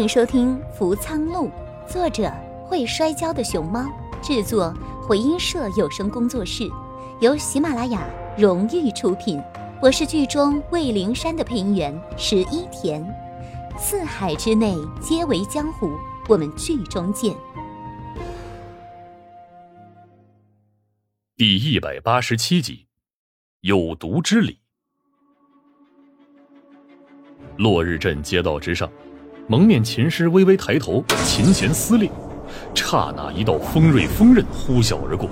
迎收听《扶苍录》，作者会摔跤的熊猫，制作回音社有声工作室，由喜马拉雅荣誉出品。我是剧中魏灵山的配音员十一田。四海之内皆为江湖，我们剧中见。第一百八十七集，有毒之礼。落日镇街道之上。蒙面琴师微微抬头，琴弦撕裂，刹那一道锋锐锋刃呼啸而过。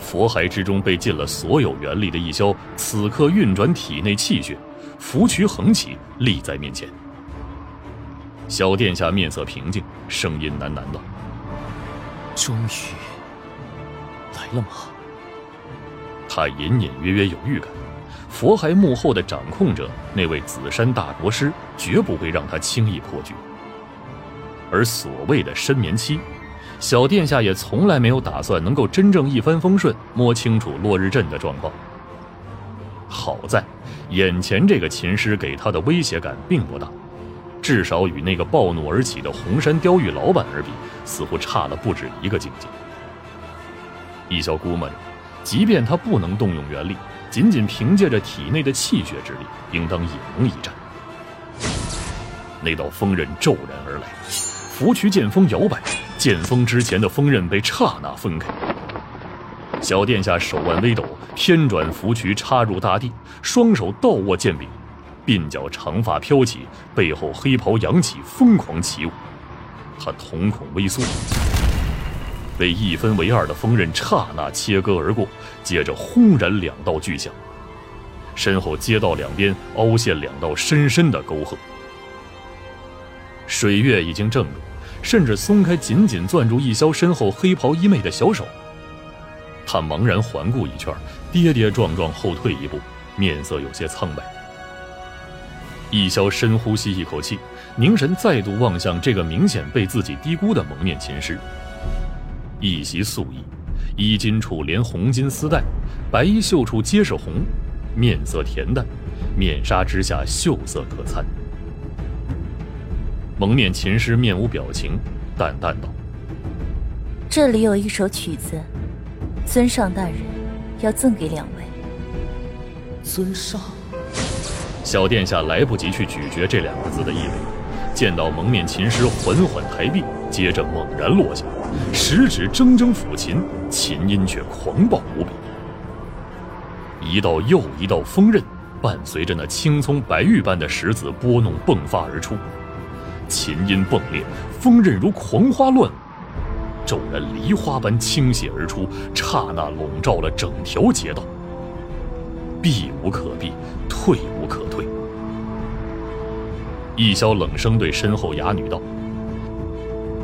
佛海之中被尽了所有元力的一萧，此刻运转体内气血，拂渠横起，立在面前。小殿下面色平静，声音喃喃道：“终于来了吗？”他隐隐约约有预感。佛骸幕后的掌控者，那位紫山大国师，绝不会让他轻易破局。而所谓的深眠期，小殿下也从来没有打算能够真正一帆风顺，摸清楚落日镇的状况。好在，眼前这个琴师给他的威胁感并不大，至少与那个暴怒而起的红山雕玉老板而比，似乎差了不止一个境界。一潇估摸着，即便他不能动用元力。仅仅凭借着体内的气血之力，应当也能一战。那道锋刃骤然而来，拂渠剑锋摇摆，剑锋之前的锋刃被刹那分开。小殿下手腕微抖，偏转拂渠插入大地，双手倒握剑柄，鬓角长发飘起，背后黑袍扬起，疯狂起舞。他瞳孔微缩。被一分为二的锋刃刹那切割而过，接着轰然两道巨响，身后街道两边凹陷两道深深的沟壑。水月已经怔住，甚至松开紧紧攥住易潇身后黑袍衣妹的小手。他茫然环顾一圈，跌跌撞撞后退一步，面色有些苍白。易潇深呼吸一口气，凝神再度望向这个明显被自己低估的蒙面琴师。一袭素衣，衣襟处连红金丝带，白衣袖处皆是红，面色恬淡，面纱之下秀色可餐。蒙面琴师面无表情，淡淡道：“这里有一首曲子，尊上大人要赠给两位。”尊上，小殿下来不及去咀嚼这两个字的意味，见到蒙面琴师缓缓抬臂，接着猛然落下。食指铮铮抚琴，琴音却狂暴无比。一道又一道锋刃，伴随着那青葱白玉般的石子拨弄迸发而出，琴音迸裂，锋刃如狂花乱舞，骤然梨花般倾泻而出，刹那笼罩了整条街道。避无可避，退无可退。易潇冷声对身后哑女道：“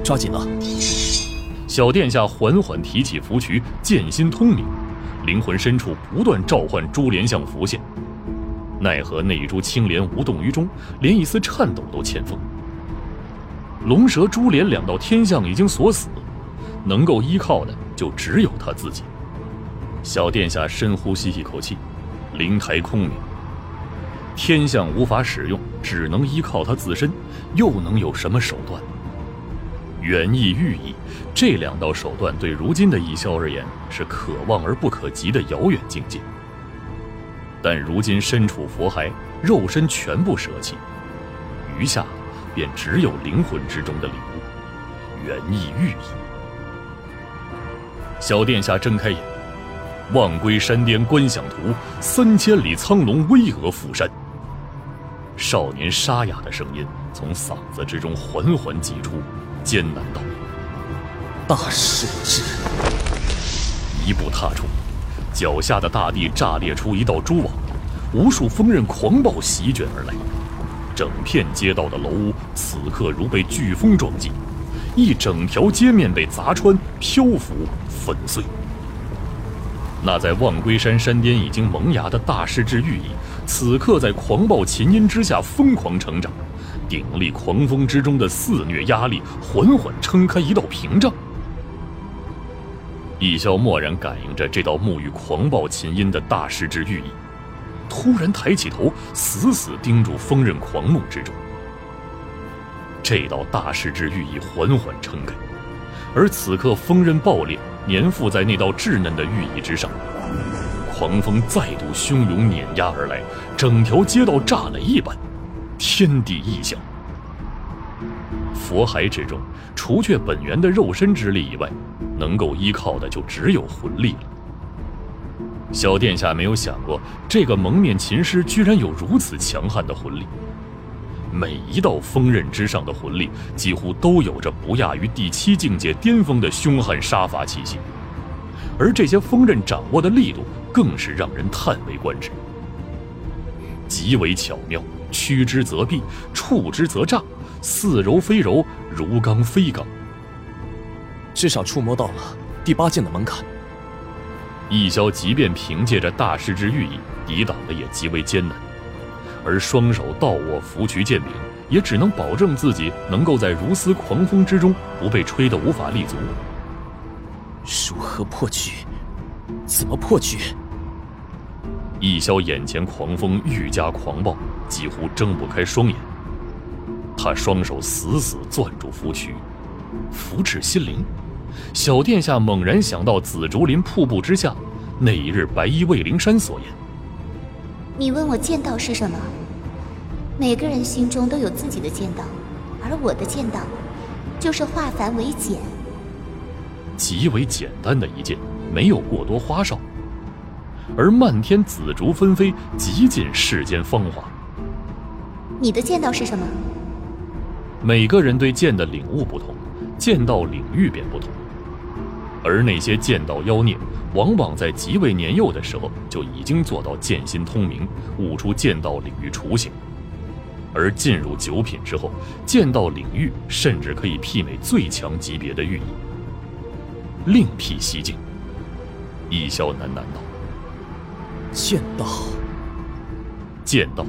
抓紧了。”小殿下缓缓提起符渠，剑心通明，灵魂深处不断召唤珠帘像浮现，奈何那一株青莲无动于衷，连一丝颤抖都欠奉。龙蛇珠帘两道天象已经锁死，能够依靠的就只有他自己。小殿下深呼吸一口气，灵台空明，天象无法使用，只能依靠他自身，又能有什么手段？远意寓意，这两道手段对如今的易萧而言是可望而不可及的遥远境界。但如今身处佛骸，肉身全部舍弃，余下便只有灵魂之中的礼物——远意寓意。小殿下睁开眼，望归山巅观想图，三千里苍龙巍峨覆山。少年沙哑的声音从嗓子之中缓缓挤出。艰难道：“大势至。”一步踏出，脚下的大地炸裂出。一道蛛网，无数锋刃狂暴席卷而来，整片街道的楼屋此刻如被飓风撞击，一整条街面被砸穿，漂浮粉碎。那在望归山山巅已经萌芽的大势至寓意，此刻在狂暴琴音之下疯狂成长。鼎力狂风之中的肆虐压力，缓缓撑开一道屏障。易潇蓦然感应着这道沐浴狂暴琴音的大势之寓意，突然抬起头，死死盯住锋刃狂怒之中。这道大势至寓意缓缓撑开，而此刻锋刃爆裂，粘附在那道稚嫩的寓意之上。狂风再度汹涌碾压而来，整条街道炸雷一般，天地异象。佛海之中，除却本源的肉身之力以外，能够依靠的就只有魂力了。小殿下没有想过，这个蒙面琴师居然有如此强悍的魂力。每一道锋刃之上的魂力，几乎都有着不亚于第七境界巅峰的凶悍杀伐气息，而这些锋刃掌握的力度。更是让人叹为观止，极为巧妙，屈之则避，触之则炸，似柔非柔，如刚非刚。至少触摸到了第八剑的门槛。易潇即便凭借着大师之寓意抵挡的也极为艰难，而双手倒握拂渠剑柄，也只能保证自己能够在如丝狂风之中不被吹得无法立足。如何破局？怎么破局？易潇眼前狂风愈加狂暴，几乎睁不开双眼。他双手死死攥住符渠，符至心灵。小殿下猛然想到紫竹林瀑布之下那一日白衣卫灵山所言：“你问我剑道是什么？每个人心中都有自己的剑道，而我的剑道，就是化繁为简，极为简单的一剑，没有过多花哨。”而漫天紫竹纷飞，极尽世间芳华。你的剑道是什么？每个人对剑的领悟不同，剑道领域便不同。而那些剑道妖孽，往往在极为年幼的时候就已经做到剑心通明，悟出剑道领域雏形。而进入九品之后，剑道领域甚至可以媲美最强级别的寓意。另辟蹊径，易潇喃喃道。剑道，剑道，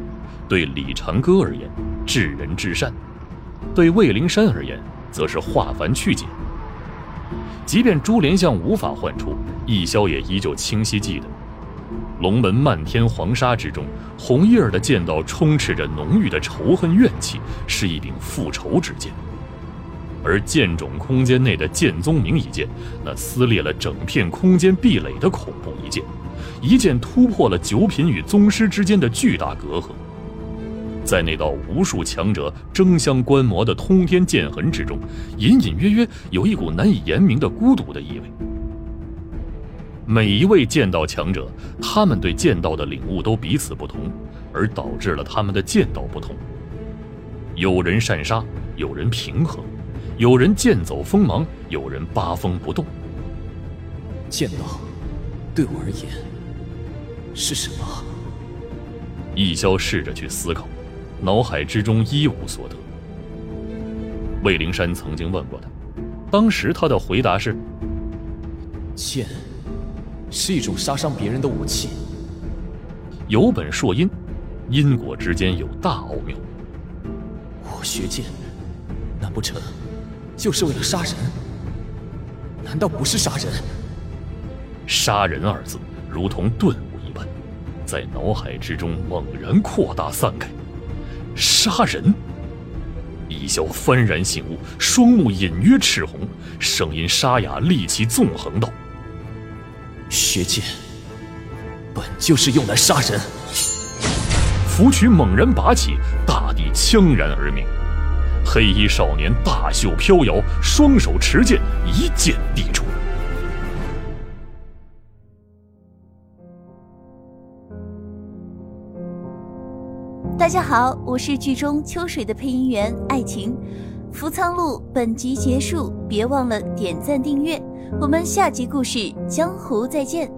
对李长歌而言，治人至善；对魏灵山而言，则是化繁去简。即便珠帘相无法唤出，易潇也依旧清晰记得，龙门漫天黄沙之中，红叶儿的剑道充斥着浓郁的仇恨怨气，是一柄复仇之剑；而剑冢空间内的剑宗明一剑，那撕裂了整片空间壁垒的恐怖一剑。一剑突破了九品与宗师之间的巨大隔阂，在那道无数强者争相观摩的通天剑痕之中，隐隐约约有一股难以言明的孤独的意味。每一位剑道强者，他们对剑道的领悟都彼此不同，而导致了他们的剑道不同。有人善杀，有人平和，有人剑走锋芒，有人八风不动。剑道，对我而言。是什么？易潇试着去思考，脑海之中一无所得。魏灵山曾经问过他，当时他的回答是：剑是一种杀伤别人的武器。有本硕因，因果之间有大奥妙。我学剑，难不成就是为了杀人？难道不是杀人？杀人二字，如同顿。在脑海之中猛然扩大散开，杀人！一潇幡然醒悟，双目隐约赤红，声音沙哑，戾气纵横道：“学剑本就是用来杀人。”拂曲猛然拔起，大地锵然而鸣。黑衣少年大袖飘摇，双手持剑，一剑递出。大家好，我是剧中秋水的配音员艾晴，福仓路本集结束，别忘了点赞订阅，我们下集故事江湖再见。